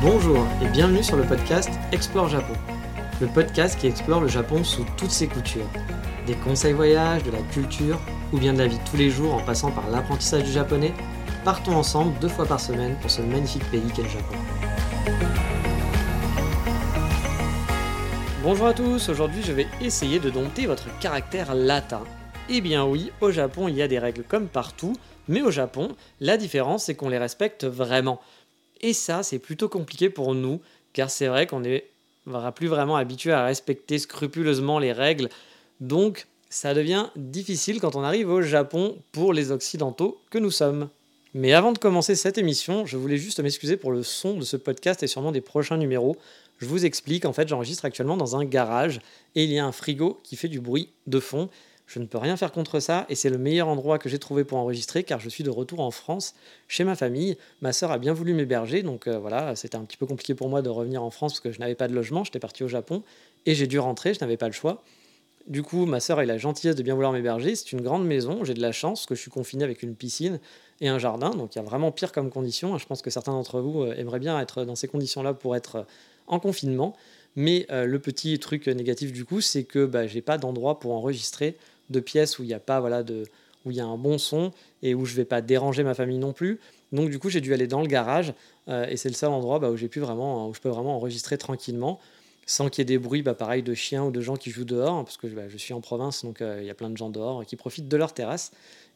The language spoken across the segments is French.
Bonjour et bienvenue sur le podcast Explore Japon. Le podcast qui explore le Japon sous toutes ses coutures. Des conseils voyages, de la culture ou bien de la vie tous les jours en passant par l'apprentissage du japonais, partons ensemble deux fois par semaine pour ce magnifique pays qu'est le Japon. Bonjour à tous, aujourd'hui je vais essayer de dompter votre caractère latin. Eh bien oui, au Japon il y a des règles comme partout, mais au Japon, la différence c'est qu'on les respecte vraiment. Et ça c'est plutôt compliqué pour nous, car c'est vrai qu'on est plus vraiment habitué à respecter scrupuleusement les règles, donc ça devient difficile quand on arrive au Japon pour les Occidentaux que nous sommes. Mais avant de commencer cette émission, je voulais juste m'excuser pour le son de ce podcast et sûrement des prochains numéros. Je vous explique, en fait, j'enregistre actuellement dans un garage et il y a un frigo qui fait du bruit de fond. Je ne peux rien faire contre ça et c'est le meilleur endroit que j'ai trouvé pour enregistrer car je suis de retour en France chez ma famille. Ma sœur a bien voulu m'héberger donc euh, voilà, c'était un petit peu compliqué pour moi de revenir en France parce que je n'avais pas de logement, j'étais parti au Japon et j'ai dû rentrer, je n'avais pas le choix. Du coup, ma sœur a la gentillesse de bien vouloir m'héberger. C'est une grande maison, j'ai de la chance que je suis confiné avec une piscine et un jardin, donc il y a vraiment pire comme condition. Je pense que certains d'entre vous euh, aimeraient bien être dans ces conditions-là pour être euh, en confinement. Mais le petit truc négatif du coup, c'est que bah, j'ai pas d'endroit pour enregistrer de pièces où il n'y a pas voilà de où il y a un bon son et où je vais pas déranger ma famille non plus. Donc du coup, j'ai dû aller dans le garage et c'est le seul endroit bah, où j'ai pu vraiment où je peux vraiment enregistrer tranquillement sans qu'il y ait des bruits, bah, pareil, de chiens ou de gens qui jouent dehors, hein, parce que bah, je suis en province, donc euh, il y a plein de gens dehors qui profitent de leur terrasse.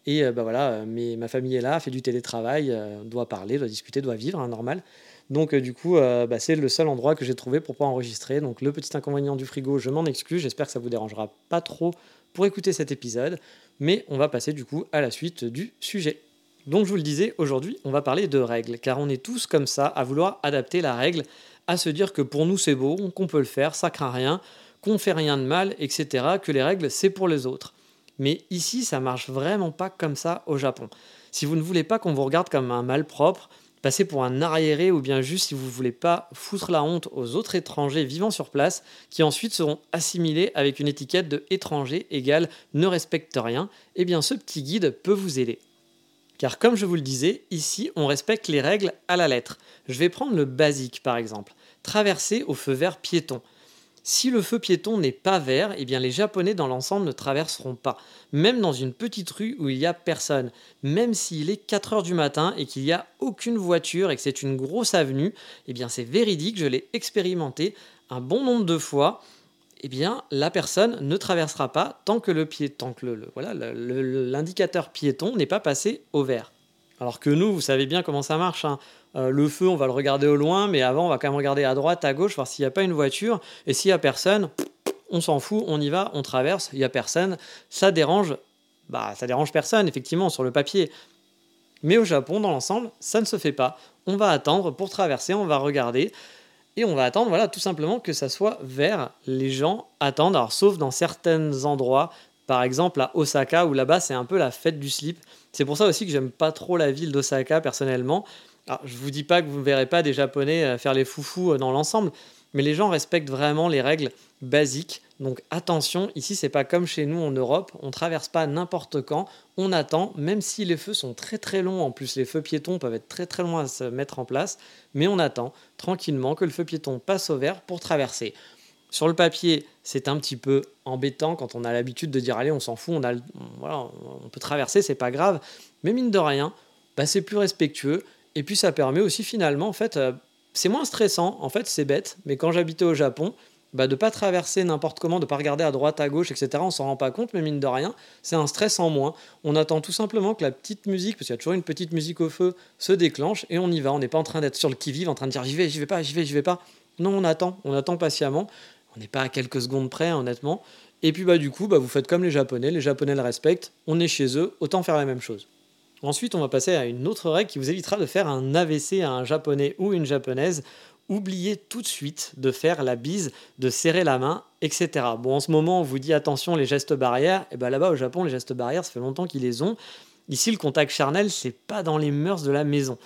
Et euh, bah, voilà, euh, mais ma famille est là, fait du télétravail, doit parler, doit discuter, doit vivre, hein, normal. Donc du coup, bah, c'est le seul endroit que j'ai trouvé pour pouvoir enregistrer. Donc le petit inconvénient du frigo, je m'en excuse, j'espère que ça vous dérangera pas trop pour écouter cet épisode. Mais on va passer du coup à la suite du sujet. Donc je vous le disais, aujourd'hui on va parler de règles, car on est tous comme ça à vouloir adapter la règle à se dire que pour nous c'est beau, qu'on peut le faire, ça craint rien, qu'on fait rien de mal, etc., que les règles c'est pour les autres. Mais ici, ça marche vraiment pas comme ça au Japon. Si vous ne voulez pas qu'on vous regarde comme un malpropre, passez pour un arriéré ou bien juste si vous ne voulez pas foutre la honte aux autres étrangers vivant sur place qui ensuite seront assimilés avec une étiquette de étranger égale ne respecte rien, eh bien ce petit guide peut vous aider. Car comme je vous le disais, ici on respecte les règles à la lettre. Je vais prendre le basique par exemple. Traverser au feu vert piéton. Si le feu piéton n'est pas vert, eh bien les Japonais dans l'ensemble ne traverseront pas, même dans une petite rue où il n'y a personne, même s'il est 4 heures du matin et qu'il n'y a aucune voiture et que c'est une grosse avenue, eh bien c'est véridique, je l'ai expérimenté un bon nombre de fois. Eh bien, la personne ne traversera pas tant que le piéton, que le, voilà, l'indicateur piéton n'est pas passé au vert. Alors que nous, vous savez bien comment ça marche. Hein. Euh, le feu, on va le regarder au loin, mais avant, on va quand même regarder à droite, à gauche, voir s'il n'y a pas une voiture. Et s'il n'y a personne, on s'en fout, on y va, on traverse, il n'y a personne. Ça dérange, bah, ça dérange personne, effectivement, sur le papier. Mais au Japon, dans l'ensemble, ça ne se fait pas. On va attendre pour traverser, on va regarder. Et on va attendre, voilà, tout simplement que ça soit vert. Les gens attendent, alors sauf dans certains endroits, par exemple à Osaka, où là-bas c'est un peu la fête du slip. C'est pour ça aussi que j'aime pas trop la ville d'Osaka personnellement. Alors, je vous dis pas que vous ne verrez pas des Japonais euh, faire les foufous euh, dans l'ensemble, mais les gens respectent vraiment les règles basiques. Donc attention, ici c'est pas comme chez nous en Europe, on traverse pas n'importe quand, on attend, même si les feux sont très très longs, en plus les feux piétons peuvent être très très loin à se mettre en place, mais on attend tranquillement que le feu piéton passe au vert pour traverser. Sur le papier, c'est un petit peu embêtant quand on a l'habitude de dire allez, on s'en fout, on, a, peut traverser, c'est pas grave, mais mine de rien, bah, c'est plus respectueux et puis ça permet aussi finalement, en fait, euh, c'est moins stressant, en fait c'est bête, mais quand j'habitais au Japon, bah, de pas traverser n'importe comment, de ne pas regarder à droite, à gauche, etc. On s'en rend pas compte, mais mine de rien, c'est un stress en moins. On attend tout simplement que la petite musique, parce qu'il y a toujours une petite musique au feu, se déclenche et on y va. On n'est pas en train d'être sur le qui-vive, en train de dire j'y vais, j'y vais pas, j'y vais, j'y vais pas. Non, on attend, on attend patiemment. On n'est pas à quelques secondes près, honnêtement. Et puis bah du coup, bah, vous faites comme les Japonais, les Japonais le respectent, on est chez eux, autant faire la même chose. Ensuite, on va passer à une autre règle qui vous évitera de faire un AVC à un japonais ou une japonaise. Oubliez tout de suite de faire la bise, de serrer la main, etc. Bon, en ce moment, on vous dit attention les gestes barrières. Et bien là-bas au Japon, les gestes barrières, ça fait longtemps qu'ils les ont. Ici, le contact charnel, c'est pas dans les mœurs de la maison.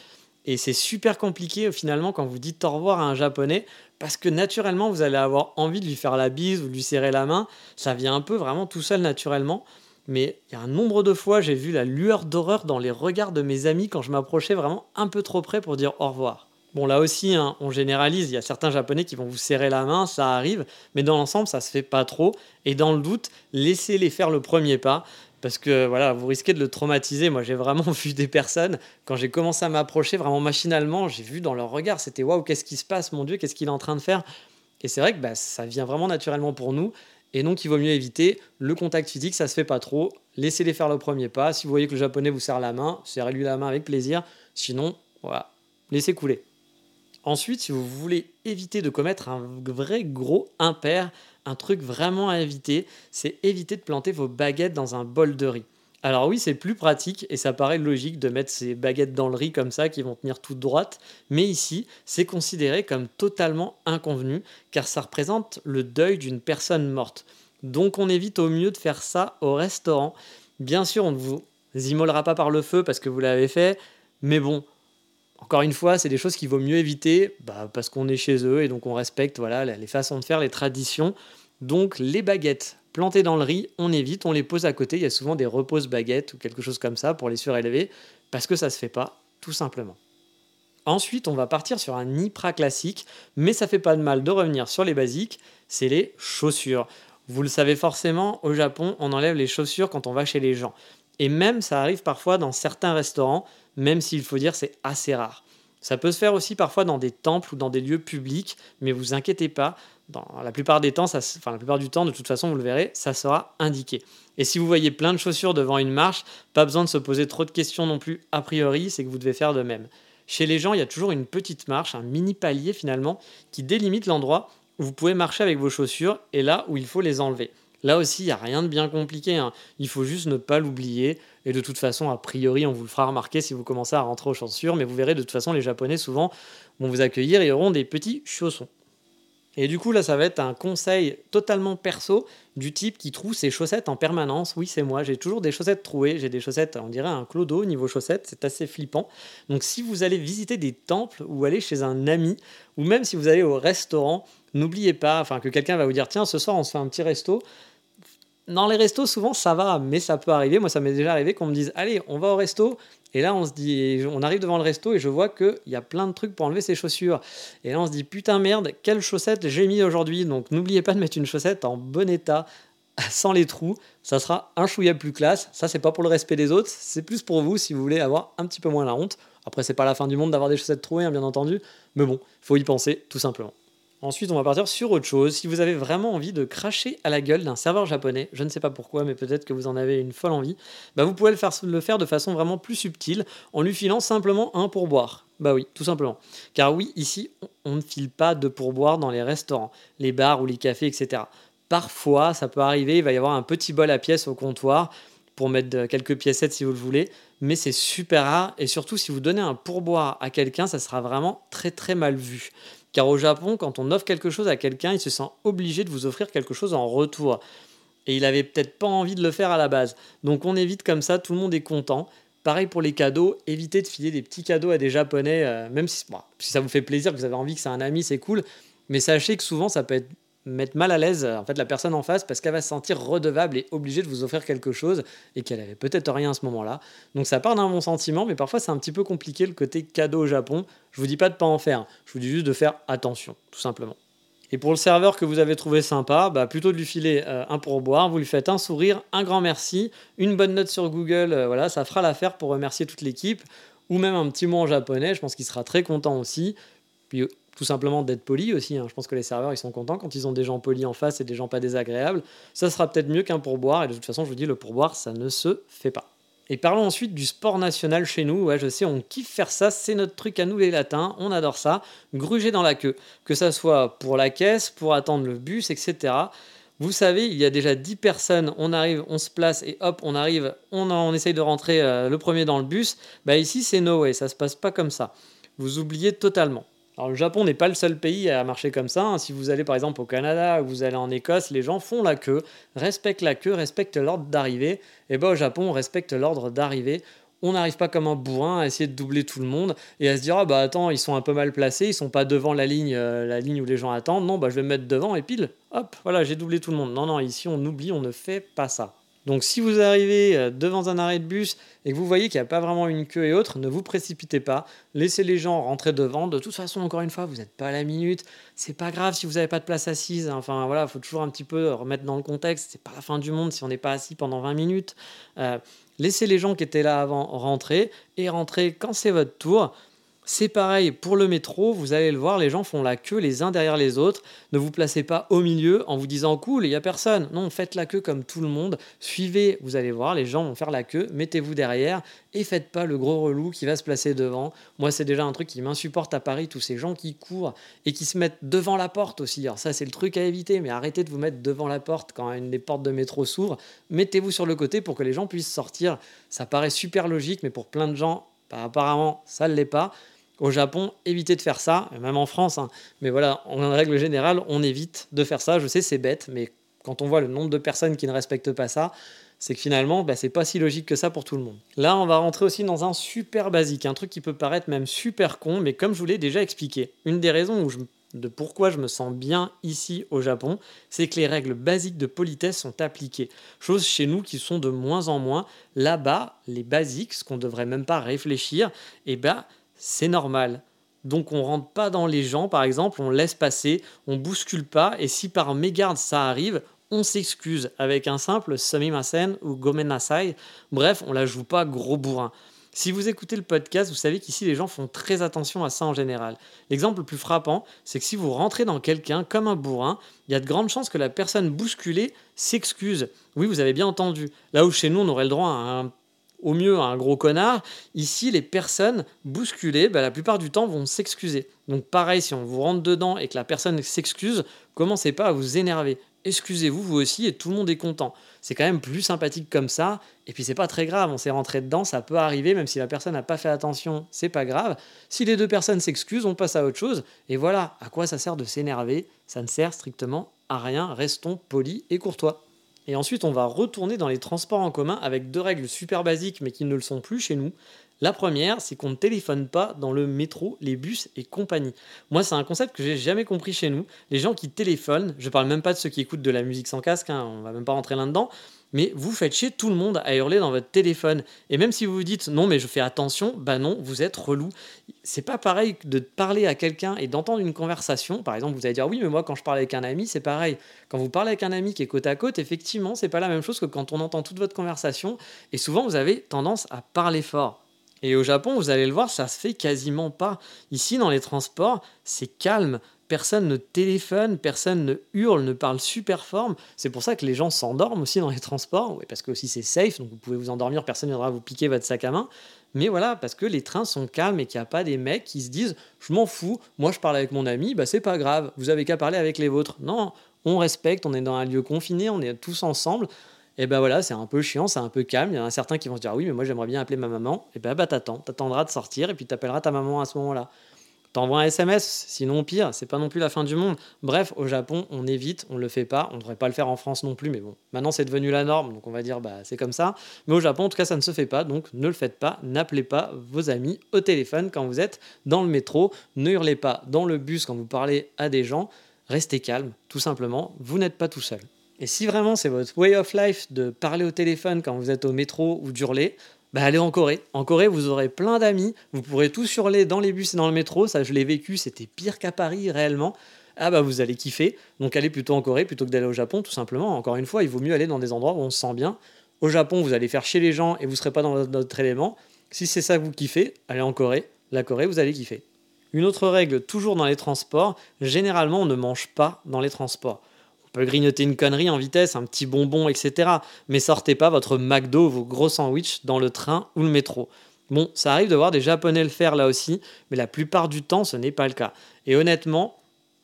Et c'est super compliqué finalement quand vous dites au revoir à un japonais parce que naturellement vous allez avoir envie de lui faire la bise ou de lui serrer la main. Ça vient un peu vraiment tout seul naturellement. Mais il y a un nombre de fois, j'ai vu la lueur d'horreur dans les regards de mes amis quand je m'approchais vraiment un peu trop près pour dire au revoir. Bon, là aussi, hein, on généralise, il y a certains japonais qui vont vous serrer la main, ça arrive, mais dans l'ensemble, ça se fait pas trop. Et dans le doute, laissez-les faire le premier pas parce que voilà, vous risquez de le traumatiser. Moi, j'ai vraiment vu des personnes, quand j'ai commencé à m'approcher, vraiment machinalement, j'ai vu dans leur regard, c'était waouh, qu'est-ce qui se passe, mon Dieu, qu'est-ce qu'il est en train de faire? Et c'est vrai que bah, ça vient vraiment naturellement pour nous. Et donc, il vaut mieux éviter le contact physique, ça se fait pas trop. Laissez-les faire le premier pas. Si vous voyez que le japonais vous serre la main, serrez-lui la main avec plaisir. Sinon, voilà, laissez couler. Ensuite, si vous voulez éviter de commettre un vrai gros impair, un truc vraiment à éviter, c'est éviter de planter vos baguettes dans un bol de riz. Alors oui, c'est plus pratique et ça paraît logique de mettre ces baguettes dans le riz comme ça qui vont tenir toute droite, mais ici, c'est considéré comme totalement inconvenu car ça représente le deuil d'une personne morte. Donc on évite au mieux de faire ça au restaurant. Bien sûr, on ne vous immolera pas par le feu parce que vous l'avez fait, mais bon, encore une fois, c'est des choses qu'il vaut mieux éviter bah, parce qu'on est chez eux et donc on respecte voilà, les façons de faire, les traditions. Donc les baguettes plantées dans le riz, on évite, on les pose à côté. Il y a souvent des reposes baguettes ou quelque chose comme ça pour les surélever parce que ça ne se fait pas, tout simplement. Ensuite, on va partir sur un Ipra classique, mais ça fait pas de mal de revenir sur les basiques, c'est les chaussures. Vous le savez forcément, au Japon, on enlève les chaussures quand on va chez les gens. Et même ça arrive parfois dans certains restaurants, même s'il faut dire c'est assez rare. Ça peut se faire aussi parfois dans des temples ou dans des lieux publics, mais vous inquiétez pas, dans la plupart des temps, enfin la plupart du temps, de toute façon, vous le verrez, ça sera indiqué. Et si vous voyez plein de chaussures devant une marche, pas besoin de se poser trop de questions non plus. A priori, c'est que vous devez faire de même. Chez les gens, il y a toujours une petite marche, un mini palier finalement, qui délimite l'endroit où vous pouvez marcher avec vos chaussures et là où il faut les enlever. Là aussi, il n'y a rien de bien compliqué. Hein. Il faut juste ne pas l'oublier. Et de toute façon, a priori, on vous le fera remarquer si vous commencez à rentrer aux chaussures. Mais vous verrez, de toute façon, les Japonais, souvent, vont vous accueillir et auront des petits chaussons. Et du coup, là, ça va être un conseil totalement perso du type qui trouve ses chaussettes en permanence. Oui, c'est moi, j'ai toujours des chaussettes trouées. J'ai des chaussettes, on dirait un clodo niveau chaussettes, c'est assez flippant. Donc, si vous allez visiter des temples ou aller chez un ami, ou même si vous allez au restaurant, n'oubliez pas, enfin, que quelqu'un va vous dire tiens, ce soir, on se fait un petit resto. Dans les restos, souvent, ça va, mais ça peut arriver. Moi, ça m'est déjà arrivé qu'on me dise allez, on va au resto. Et là, on se dit, on arrive devant le resto et je vois qu'il y a plein de trucs pour enlever ses chaussures. Et là, on se dit, putain merde, quelle chaussette j'ai mis aujourd'hui. Donc n'oubliez pas de mettre une chaussette en bon état, sans les trous. Ça sera un chouïa plus classe. Ça, c'est pas pour le respect des autres, c'est plus pour vous si vous voulez avoir un petit peu moins la honte. Après, c'est pas la fin du monde d'avoir des chaussettes trouées, hein, bien entendu. Mais bon, faut y penser, tout simplement. Ensuite, on va partir sur autre chose. Si vous avez vraiment envie de cracher à la gueule d'un serveur japonais, je ne sais pas pourquoi, mais peut-être que vous en avez une folle envie, bah vous pouvez le faire, de façon vraiment plus subtile en lui filant simplement un pourboire. Bah oui, tout simplement. Car oui, ici, on ne file pas de pourboire dans les restaurants, les bars ou les cafés, etc. Parfois, ça peut arriver, il va y avoir un petit bol à pièces au comptoir pour mettre quelques piécettes si vous le voulez, mais c'est super rare et surtout si vous donnez un pourboire à quelqu'un, ça sera vraiment très très mal vu. Car au Japon, quand on offre quelque chose à quelqu'un, il se sent obligé de vous offrir quelque chose en retour. Et il avait peut-être pas envie de le faire à la base. Donc on évite comme ça, tout le monde est content. Pareil pour les cadeaux, évitez de filer des petits cadeaux à des Japonais, euh, même si ça vous fait plaisir, que vous avez envie que c'est un ami, c'est cool. Mais sachez que souvent ça peut être mettre mal à l'aise en fait la personne en face parce qu'elle va se sentir redevable et obligée de vous offrir quelque chose et qu'elle avait peut-être rien à ce moment-là. Donc ça part d'un bon sentiment, mais parfois c'est un petit peu compliqué le côté cadeau au Japon. Je vous dis pas de pas en faire, je vous dis juste de faire attention, tout simplement. Et pour le serveur que vous avez trouvé sympa, bah plutôt de lui filer euh, un pourboire, vous lui faites un sourire, un grand merci, une bonne note sur Google, euh, voilà, ça fera l'affaire pour remercier toute l'équipe, ou même un petit mot en japonais, je pense qu'il sera très content aussi. Tout simplement d'être poli aussi. Hein. Je pense que les serveurs, ils sont contents quand ils ont des gens polis en face et des gens pas désagréables. Ça sera peut-être mieux qu'un pourboire. Et de toute façon, je vous dis, le pourboire, ça ne se fait pas. Et parlons ensuite du sport national chez nous. Ouais, je sais, on kiffe faire ça. C'est notre truc à nous les latins. On adore ça. Gruger dans la queue. Que ça soit pour la caisse, pour attendre le bus, etc. Vous savez, il y a déjà 10 personnes, on arrive, on se place et hop, on arrive, on, essaye de rentrer euh, le premier dans le bus. Bah ici, c'est no way, ça se passe pas comme ça. Vous oubliez totalement. Alors le Japon n'est pas le seul pays à marcher comme ça. Hein. Si vous allez par exemple au Canada ou vous allez en Écosse, les gens font la queue, respectent la queue, respectent l'ordre d'arrivée. Et bien au Japon, on respecte l'ordre d'arrivée. On n'arrive pas comme un bourrin à essayer de doubler tout le monde et à se dire ah bah attends ils sont un peu mal placés, ils sont pas devant la ligne, euh, la ligne où les gens attendent. Non bah je vais me mettre devant et pile hop voilà j'ai doublé tout le monde. Non non ici on oublie, on ne fait pas ça. Donc si vous arrivez euh, devant un arrêt de bus et que vous voyez qu'il n'y a pas vraiment une queue et autre, ne vous précipitez pas, laissez les gens rentrer devant. De toute façon, encore une fois, vous n'êtes pas à la minute. C'est pas grave si vous n'avez pas de place assise. Enfin voilà, il faut toujours un petit peu remettre dans le contexte. C'est pas la fin du monde si on n'est pas assis pendant 20 minutes. Euh, laissez les gens qui étaient là avant rentrer et rentrer quand c'est votre tour. C'est pareil pour le métro, vous allez le voir, les gens font la queue les uns derrière les autres. Ne vous placez pas au milieu en vous disant cool, il n'y a personne. Non, faites la queue comme tout le monde. Suivez, vous allez voir, les gens vont faire la queue, mettez-vous derrière et faites pas le gros relou qui va se placer devant. Moi, c'est déjà un truc qui m'insupporte à Paris, tous ces gens qui courent et qui se mettent devant la porte aussi. Alors ça, c'est le truc à éviter, mais arrêtez de vous mettre devant la porte quand une des portes de métro s'ouvre. Mettez-vous sur le côté pour que les gens puissent sortir. Ça paraît super logique, mais pour plein de gens, bah, apparemment, ça ne l'est pas. Au Japon, évitez de faire ça, même en France. Hein. Mais voilà, en règle générale, on évite de faire ça. Je sais, c'est bête, mais quand on voit le nombre de personnes qui ne respectent pas ça, c'est que finalement, bah, c'est pas si logique que ça pour tout le monde. Là, on va rentrer aussi dans un super basique, un truc qui peut paraître même super con, mais comme je vous l'ai déjà expliqué, une des raisons de pourquoi je me sens bien ici au Japon, c'est que les règles basiques de politesse sont appliquées. Chose chez nous qui sont de moins en moins. Là-bas, les basiques, ce qu'on devrait même pas réfléchir, et eh ben, c'est normal. Donc on rentre pas dans les gens, par exemple, on laisse passer, on bouscule pas, et si par mégarde ça arrive, on s'excuse avec un simple sumimasen ou gomenasai. Bref, on la joue pas gros bourrin. Si vous écoutez le podcast, vous savez qu'ici les gens font très attention à ça en général. L'exemple le plus frappant, c'est que si vous rentrez dans quelqu'un comme un bourrin, il y a de grandes chances que la personne bousculée s'excuse. Oui, vous avez bien entendu. Là où chez nous on aurait le droit à un au mieux un gros connard. Ici, les personnes bousculées, bah, la plupart du temps, vont s'excuser. Donc pareil, si on vous rentre dedans et que la personne s'excuse, commencez pas à vous énerver. Excusez-vous vous aussi et tout le monde est content. C'est quand même plus sympathique comme ça. Et puis c'est pas très grave, on s'est rentré dedans, ça peut arriver, même si la personne n'a pas fait attention, c'est pas grave. Si les deux personnes s'excusent, on passe à autre chose. Et voilà, à quoi ça sert de s'énerver Ça ne sert strictement à rien. Restons polis et courtois. Et ensuite, on va retourner dans les transports en commun avec deux règles super basiques, mais qui ne le sont plus chez nous. La première, c'est qu'on ne téléphone pas dans le métro, les bus et compagnie. Moi, c'est un concept que j'ai jamais compris chez nous. Les gens qui téléphonent, je parle même pas de ceux qui écoutent de la musique sans casque, hein, on va même pas rentrer là-dedans, mais vous faites chier tout le monde à hurler dans votre téléphone. Et même si vous vous dites non, mais je fais attention, bah non, vous êtes relou. C'est pas pareil de parler à quelqu'un et d'entendre une conversation. Par exemple, vous allez dire oui, mais moi, quand je parle avec un ami, c'est pareil. Quand vous parlez avec un ami qui est côte à côte, effectivement, c'est pas la même chose que quand on entend toute votre conversation. Et souvent, vous avez tendance à parler fort. Et au Japon, vous allez le voir, ça se fait quasiment pas. Ici, dans les transports, c'est calme personne ne téléphone, personne ne hurle, ne parle super fort. C'est pour ça que les gens s'endorment aussi dans les transports, parce que aussi c'est safe, donc vous pouvez vous endormir, personne ne viendra vous piquer votre sac à main. Mais voilà, parce que les trains sont calmes et qu'il n'y a pas des mecs qui se disent Je m'en fous, moi je parle avec mon ami, bah c'est pas grave, vous avez qu'à parler avec les vôtres. Non, on respecte, on est dans un lieu confiné, on est tous ensemble. Et ben voilà, c'est un peu chiant, c'est un peu calme. Il y en a certains qui vont se dire Oui, mais moi j'aimerais bien appeler ma maman. Et ben bah t'attends, t'attendras de sortir et puis t'appelleras ta maman à ce moment-là. T'envoies un SMS, sinon pire, c'est pas non plus la fin du monde. Bref, au Japon, on évite, on le fait pas, on devrait pas le faire en France non plus, mais bon, maintenant c'est devenu la norme, donc on va dire bah c'est comme ça. Mais au Japon, en tout cas, ça ne se fait pas, donc ne le faites pas, n'appelez pas vos amis au téléphone quand vous êtes dans le métro, ne hurlez pas dans le bus quand vous parlez à des gens, restez calme, tout simplement, vous n'êtes pas tout seul. Et si vraiment c'est votre way of life de parler au téléphone quand vous êtes au métro ou d'hurler, bah, allez en Corée. En Corée, vous aurez plein d'amis, vous pourrez tous hurler dans les bus et dans le métro, ça je l'ai vécu, c'était pire qu'à Paris réellement. Ah bah vous allez kiffer, donc allez plutôt en Corée plutôt que d'aller au Japon, tout simplement. Encore une fois, il vaut mieux aller dans des endroits où on se sent bien. Au Japon, vous allez faire chier les gens et vous serez pas dans notre élément. Si c'est ça que vous kiffez, allez en Corée. La Corée, vous allez kiffer. Une autre règle, toujours dans les transports, généralement on ne mange pas dans les transports peut grignoter une connerie en vitesse, un petit bonbon, etc. Mais sortez pas votre McDo, vos gros sandwichs dans le train ou le métro. Bon, ça arrive de voir des Japonais le faire là aussi, mais la plupart du temps, ce n'est pas le cas. Et honnêtement,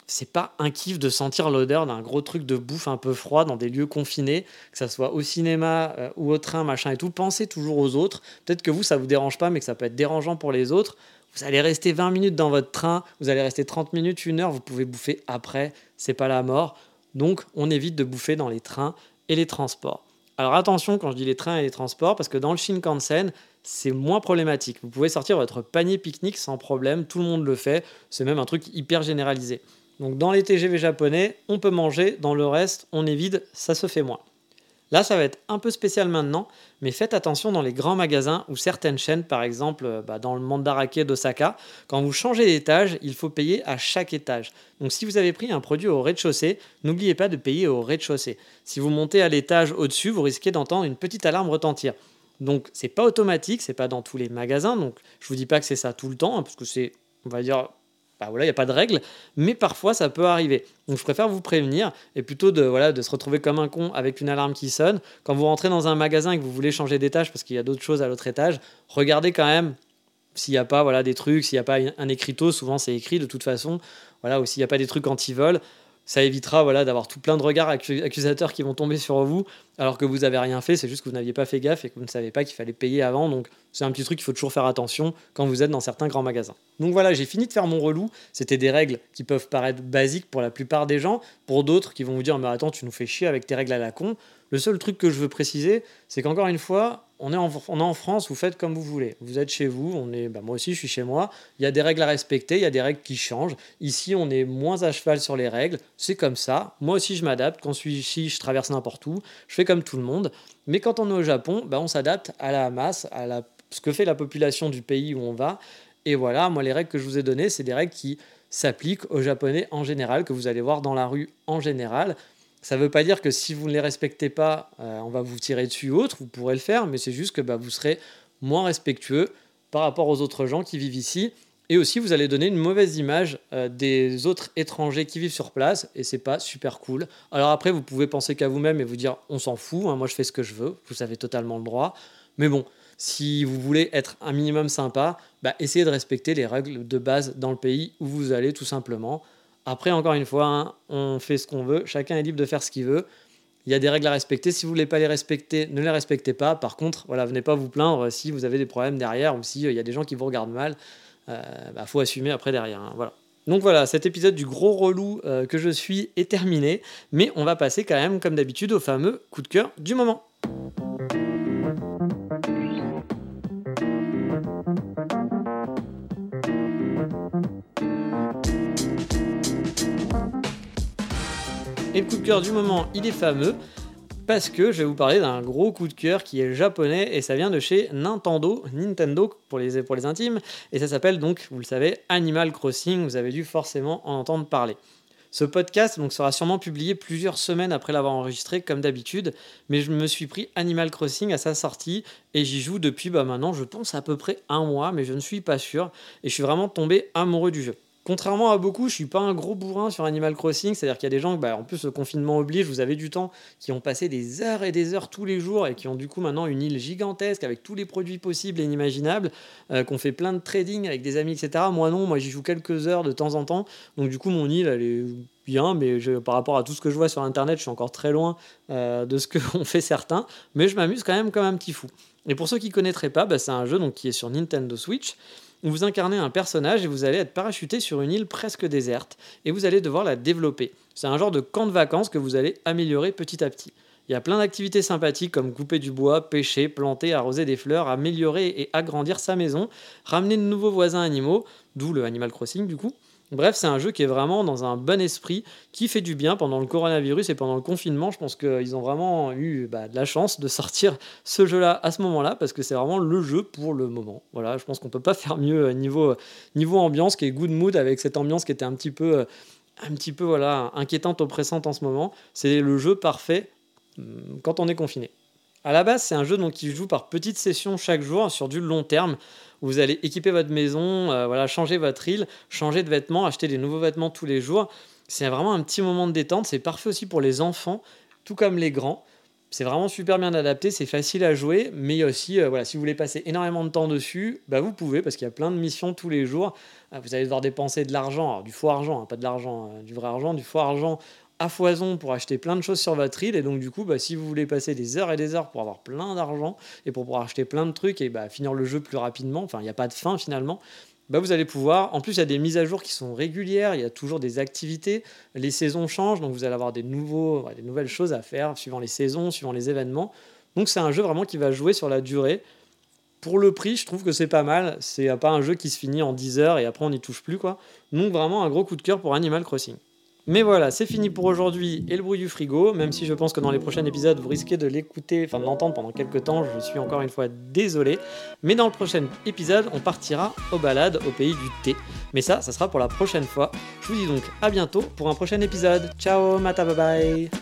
c'est pas un kiff de sentir l'odeur d'un gros truc de bouffe un peu froid dans des lieux confinés, que ça soit au cinéma euh, ou au train, machin et tout. Pensez toujours aux autres. Peut-être que vous, ça vous dérange pas, mais que ça peut être dérangeant pour les autres. Vous allez rester 20 minutes dans votre train, vous allez rester 30 minutes, une heure, vous pouvez bouffer après, c'est pas la mort. Donc on évite de bouffer dans les trains et les transports. Alors attention quand je dis les trains et les transports, parce que dans le Shinkansen, c'est moins problématique. Vous pouvez sortir votre panier pique-nique sans problème, tout le monde le fait, c'est même un truc hyper généralisé. Donc dans les TGV japonais, on peut manger, dans le reste, on évite, ça se fait moins. Là, ça va être un peu spécial maintenant, mais faites attention dans les grands magasins ou certaines chaînes, par exemple euh, bah, dans le Mandarake d'Osaka, quand vous changez d'étage, il faut payer à chaque étage. Donc si vous avez pris un produit au rez-de-chaussée, n'oubliez pas de payer au rez-de-chaussée. Si vous montez à l'étage au-dessus, vous risquez d'entendre une petite alarme retentir. Donc c'est pas automatique, c'est pas dans tous les magasins, donc je vous dis pas que c'est ça tout le temps, hein, parce que c'est, on va dire, bah il n'y a pas de règle, mais parfois ça peut arriver. Donc je préfère vous prévenir et plutôt de, voilà, de se retrouver comme un con avec une alarme qui sonne. Quand vous rentrez dans un magasin et que vous voulez changer d'étage parce qu'il y a d'autres choses à l'autre étage, regardez quand même s'il n'y a pas voilà, des trucs, s'il n'y a pas un écriteau, souvent c'est écrit de toute façon, voilà, ou s'il n'y a pas des trucs anti-vol ça évitera voilà, d'avoir tout plein de regards accusateurs qui vont tomber sur vous alors que vous n'avez rien fait, c'est juste que vous n'aviez pas fait gaffe et que vous ne savez pas qu'il fallait payer avant. Donc c'est un petit truc qu'il faut toujours faire attention quand vous êtes dans certains grands magasins. Donc voilà, j'ai fini de faire mon relou. C'était des règles qui peuvent paraître basiques pour la plupart des gens, pour d'autres qui vont vous dire mais attends, tu nous fais chier avec tes règles à la con. Le seul truc que je veux préciser, c'est qu'encore une fois, on est, en, France, vous faites comme vous voulez. Vous êtes chez vous, bah moi aussi je suis chez moi. Il y a des règles à respecter, il y a des règles qui changent. Ici, on est moins à cheval sur les règles. C'est comme ça. Moi aussi, je m'adapte. Quand je suis ici, je traverse n'importe où. Je fais comme tout le monde. Mais quand on est au Japon, bah, on s'adapte à la masse, à la, ce que fait la population du pays où on va. Et voilà, moi, les règles que je vous ai données, c'est des règles qui s'appliquent aux Japonais en général, que vous allez voir dans la rue en général. Ça ne veut pas dire que si vous ne les respectez pas, euh, on va vous tirer dessus ou autre, vous pourrez le faire, mais c'est juste que bah, vous serez moins respectueux par rapport aux autres gens qui vivent ici. Et aussi, vous allez donner une mauvaise image euh, des autres étrangers qui vivent sur place, et c'est pas super cool. Alors après, vous pouvez penser qu'à vous-même et vous dire on s'en fout, hein, moi je fais ce que je veux, vous avez totalement le droit. Mais bon, si vous voulez être un minimum sympa, bah, essayez de respecter les règles de base dans le pays où vous allez tout simplement. Après, encore une fois, hein, on fait ce qu'on veut, chacun est libre de faire ce qu'il veut. Il y a des règles à respecter. Si vous ne voulez pas les respecter, ne les respectez pas. Par contre, voilà, venez pas vous plaindre si vous avez des problèmes derrière ou s'il euh, y a des gens qui vous regardent mal. Il euh, bah, faut assumer après derrière. Hein, voilà. Donc voilà, cet épisode du gros relou euh, que je suis est terminé. Mais on va passer quand même, comme d'habitude, au fameux coup de cœur du moment. Cœur du moment, il est fameux parce que je vais vous parler d'un gros coup de cœur qui est japonais et ça vient de chez Nintendo, Nintendo pour les, pour les intimes, et ça s'appelle donc, vous le savez, Animal Crossing, vous avez dû forcément en entendre parler. Ce podcast sera sûrement publié plusieurs semaines après l'avoir enregistré, comme d'habitude, mais je me suis pris Animal Crossing à sa sortie et j'y joue depuis bah, maintenant, je pense, à peu près un mois, mais je ne suis pas sûr, et je suis vraiment tombé amoureux du jeu. Contrairement à beaucoup, je suis pas un gros bourrin sur Animal Crossing, c'est-à-dire qu'il y a des gens, bah, en plus le confinement oblige, vous avez du temps, qui ont passé des heures et des heures tous les jours et qui ont du coup maintenant une île gigantesque avec tous les produits possibles et inimaginables, euh, qu'on fait plein de trading avec des amis, etc. Moi non, moi j'y joue quelques heures de temps en temps, donc du coup mon île elle est bien, mais par rapport à tout ce que je vois sur internet, je suis encore très loin euh, de ce que ont fait certains, mais je m'amuse quand même comme un petit fou. Et pour ceux qui connaîtraient pas, bah, c'est un jeu donc, qui est sur Nintendo Switch vous incarnez un personnage et vous allez être parachuté sur une île presque déserte et vous allez devoir la développer. C'est un genre de camp de vacances que vous allez améliorer petit à petit. Il y a plein d'activités sympathiques comme couper du bois, pêcher, planter, arroser des fleurs, améliorer et agrandir sa maison, ramener de nouveaux voisins animaux, d'où le Animal Crossing du coup, Bref, c'est un jeu qui est vraiment dans un bon esprit, qui fait du bien pendant le coronavirus et pendant le confinement. Je pense qu'ils ont vraiment eu bah, de la chance de sortir ce jeu-là à ce moment-là, parce que c'est vraiment le jeu pour le moment. Voilà, je pense qu'on peut pas faire mieux euh, niveau, niveau ambiance, qui est good mood, avec cette ambiance qui était un petit peu, euh, un petit peu voilà, inquiétante, oppressante en ce moment. C'est le jeu parfait hum, quand on est confiné. À la base, c'est un jeu donc, qui joue par petites sessions chaque jour sur du long terme vous allez équiper votre maison, euh, voilà, changer votre île, changer de vêtements, acheter des nouveaux vêtements tous les jours. C'est vraiment un petit moment de détente. C'est parfait aussi pour les enfants, tout comme les grands. C'est vraiment super bien adapté, c'est facile à jouer, mais aussi, euh, voilà, si vous voulez passer énormément de temps dessus, bah vous pouvez, parce qu'il y a plein de missions tous les jours. Euh, vous allez devoir dépenser de l'argent, du faux argent, hein, pas de l'argent, euh, du vrai argent, du faux argent à foison pour acheter plein de choses sur votre île. Et donc, du coup, bah, si vous voulez passer des heures et des heures pour avoir plein d'argent et pour pouvoir acheter plein de trucs et bah, finir le jeu plus rapidement, enfin, il n'y a pas de fin finalement, bah, vous allez pouvoir. En plus, il y a des mises à jour qui sont régulières, il y a toujours des activités, les saisons changent, donc vous allez avoir des, nouveaux, des nouvelles choses à faire suivant les saisons, suivant les événements. Donc, c'est un jeu vraiment qui va jouer sur la durée. Pour le prix, je trouve que c'est pas mal. C'est pas un jeu qui se finit en 10 heures et après on n'y touche plus. quoi. Donc, vraiment un gros coup de cœur pour Animal Crossing. Mais voilà, c'est fini pour aujourd'hui et le bruit du frigo, même si je pense que dans les prochains épisodes, vous risquez de l'écouter, enfin de l'entendre pendant quelques temps, je suis encore une fois désolé. Mais dans le prochain épisode, on partira aux balades au pays du thé. Mais ça, ça sera pour la prochaine fois. Je vous dis donc à bientôt pour un prochain épisode. Ciao, mata bye bye